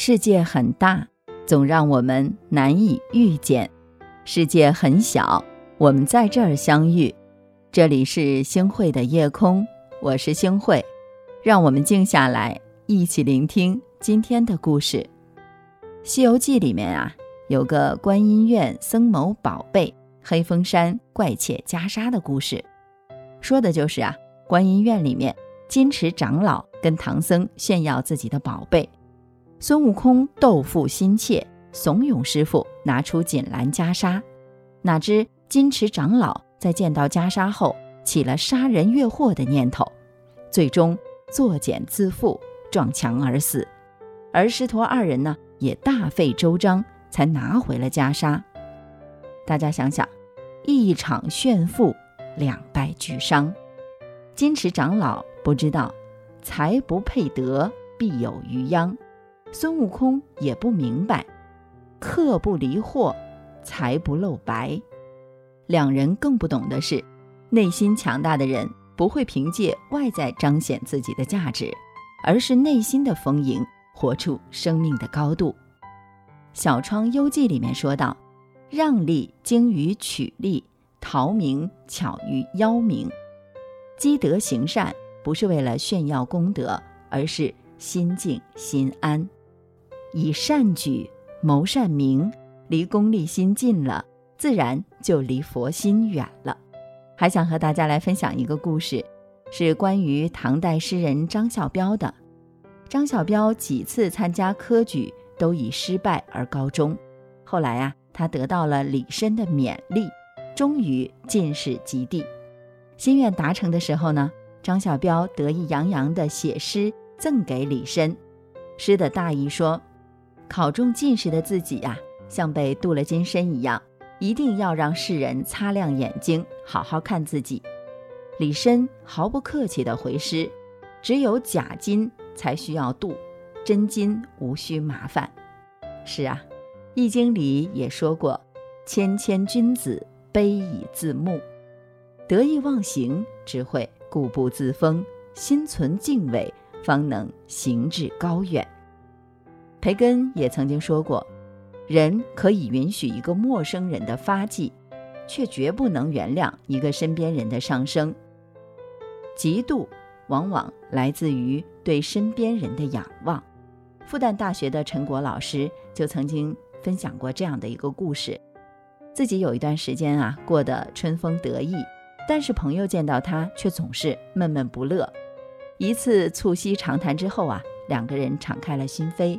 世界很大，总让我们难以遇见；世界很小，我们在这儿相遇。这里是星汇的夜空，我是星汇，让我们静下来，一起聆听今天的故事。《西游记》里面啊，有个观音院僧某宝贝黑风山怪窃袈裟的故事，说的就是啊，观音院里面金池长老跟唐僧炫耀自己的宝贝。孙悟空斗富心切，怂恿师傅拿出锦兰袈裟，哪知金池长老在见到袈裟后起了杀人越货的念头，最终作茧自缚，撞墙而死。而师徒二人呢，也大费周章才拿回了袈裟。大家想想，一场炫富，两败俱伤。金池长老不知道，财不配德，必有余殃。孙悟空也不明白，客不离货，财不露白。两人更不懂的是，内心强大的人不会凭借外在彰显自己的价值，而是内心的丰盈，活出生命的高度。《小窗幽记》里面说道：“让利精于取利，逃名巧于邀名。积德行善，不是为了炫耀功德，而是心静心安。”以善举谋善名，离功利心近了，自然就离佛心远了。还想和大家来分享一个故事，是关于唐代诗人张孝标的。张孝标几次参加科举都以失败而告终，后来啊，他得到了李绅的勉励，终于进士及第。心愿达成的时候呢，张孝标得意洋洋地写诗赠给李绅，诗的大意说。考中进士的自己呀，像被镀了金身一样，一定要让世人擦亮眼睛，好好看自己。李绅毫不客气地回诗：“只有假金才需要镀，真金无需麻烦。”是啊，《易经》里也说过：“谦谦君子，卑以自牧。”得意忘形只会固步自封，心存敬畏，方能行至高远。培根也曾经说过：“人可以允许一个陌生人的发迹，却绝不能原谅一个身边人的上升。嫉妒往往来自于对身边人的仰望。”复旦大学的陈果老师就曾经分享过这样的一个故事：自己有一段时间啊过得春风得意，但是朋友见到他却总是闷闷不乐。一次促膝长谈之后啊，两个人敞开了心扉。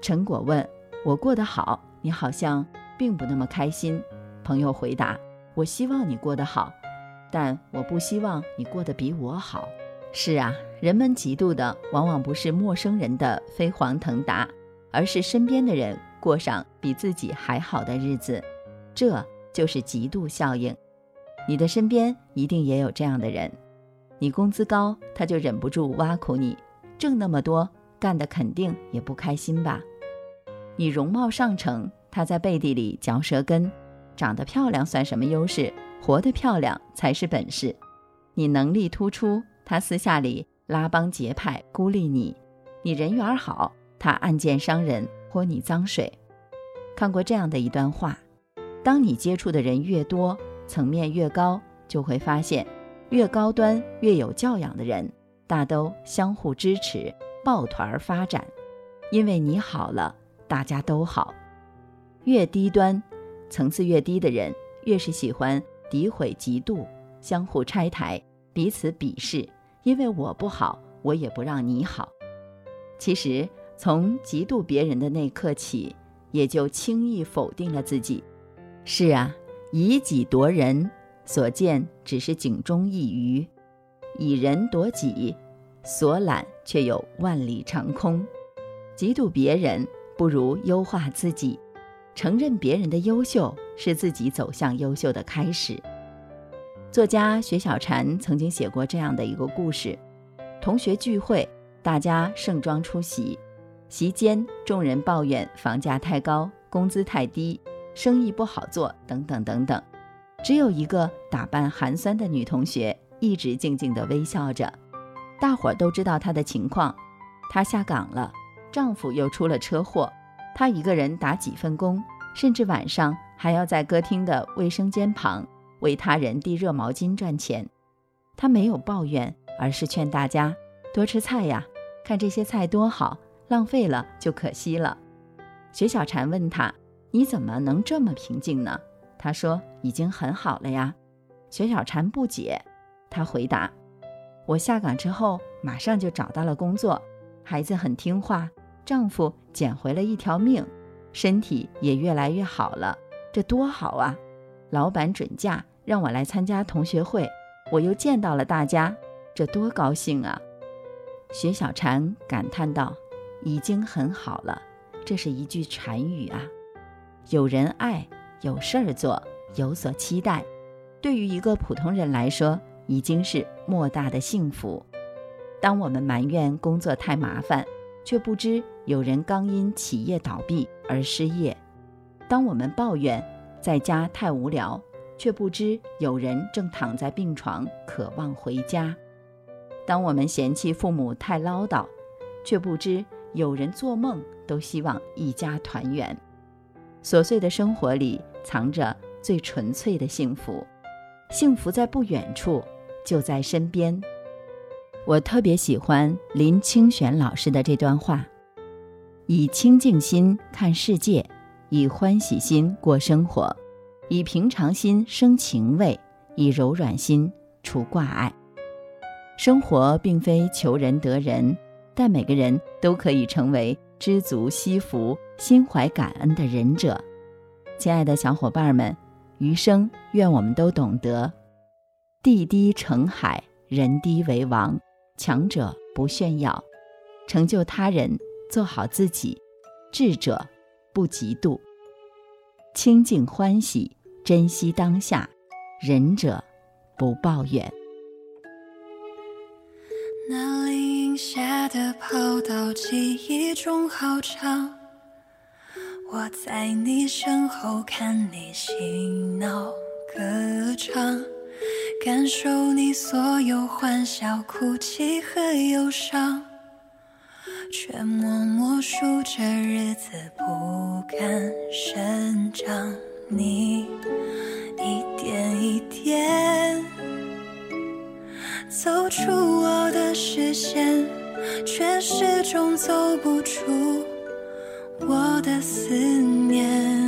陈果问：“我过得好，你好像并不那么开心。”朋友回答：“我希望你过得好，但我不希望你过得比我好。”是啊，人们嫉妒的往往不是陌生人的飞黄腾达，而是身边的人过上比自己还好的日子。这就是嫉妒效应。你的身边一定也有这样的人：你工资高，他就忍不住挖苦你；挣那么多。干的肯定也不开心吧？你容貌上乘，他在背地里嚼舌根；长得漂亮算什么优势？活得漂亮才是本事。你能力突出，他私下里拉帮结派孤立你；你人缘好，他暗箭伤人泼你脏水。看过这样的一段话：当你接触的人越多，层面越高，就会发现，越高端、越有教养的人，大都相互支持。抱团儿发展，因为你好了，大家都好。越低端、层次越低的人，越是喜欢诋毁、嫉妒、相互拆台、彼此鄙视。因为我不好，我也不让你好。其实，从嫉妒别人的那刻起，也就轻易否定了自己。是啊，以己夺人，所见只是井中一鱼；以人夺己。所揽却有万里长空，嫉妒别人不如优化自己，承认别人的优秀是自己走向优秀的开始。作家雪小禅曾经写过这样的一个故事：同学聚会，大家盛装出席，席间众人抱怨房价太高、工资太低、生意不好做等等等等，只有一个打扮寒酸的女同学一直静静地微笑着。大伙儿都知道她的情况，她下岗了，丈夫又出了车祸，她一个人打几份工，甚至晚上还要在歌厅的卫生间旁为他人递热毛巾赚钱。她没有抱怨，而是劝大家多吃菜呀，看这些菜多好，浪费了就可惜了。薛小婵问他：“你怎么能这么平静呢？”他说：“已经很好了呀。”薛小婵不解，他回答：“我下岗之后马上就找到了工作，孩子很听话，丈夫捡回了一条命，身体也越来越好了，这多好啊！老板准假让我来参加同学会，我又见到了大家，这多高兴啊！”薛小婵感叹道：“已经很好了。”这是一句禅语啊，有人爱，有事儿做，有所期待，对于一个普通人来说，已经是莫大的幸福。当我们埋怨工作太麻烦，却不知有人刚因企业倒闭而失业；当我们抱怨在家太无聊，却不知有人正躺在病床渴望回家；当我们嫌弃父母太唠叨，却不知。有人做梦都希望一家团圆，琐碎的生活里藏着最纯粹的幸福，幸福在不远处，就在身边。我特别喜欢林清玄老师的这段话：以清净心看世界，以欢喜心过生活，以平常心生情味，以柔软心除挂碍。生活并非求人得人。但每个人都可以成为知足惜福、心怀感恩的仁者。亲爱的小伙伴们，余生愿我们都懂得：地低成海，人低为王。强者不炫耀，成就他人，做好自己；智者不嫉妒，清净欢喜，珍惜当下；仁者不抱怨。那林荫下的跑道记忆中好长，我在你身后看你嬉闹歌唱，感受你所有欢笑、哭泣和忧伤，却默默数着日子不敢生长，你一点一点。走出我的视线，却始终走不出我的思念。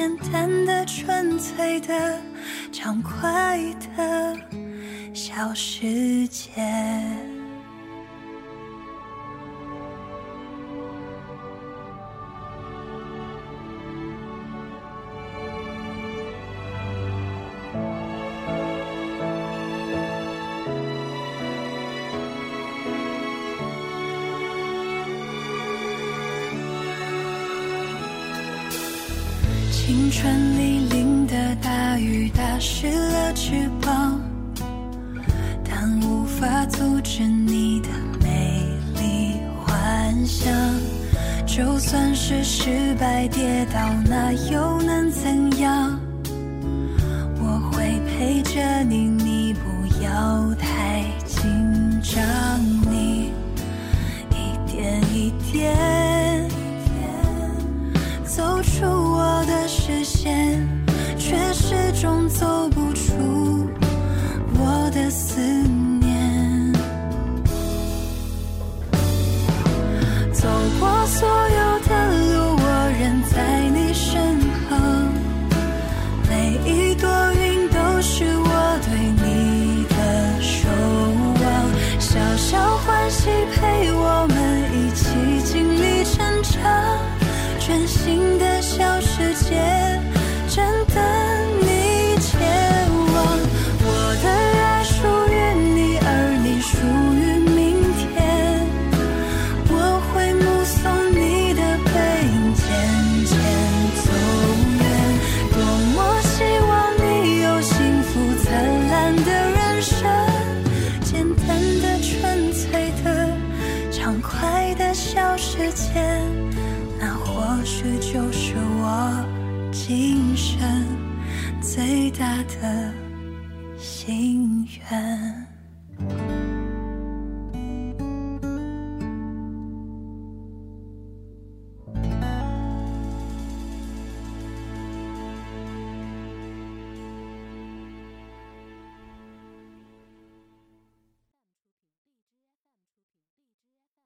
简单的、纯粹的。畅快的小世界。青春里淋的大雨打湿了翅膀但无法阻止你的美丽幻想。就算是失败跌倒那又能怎样？我会陪着你你不要太紧张。心愿。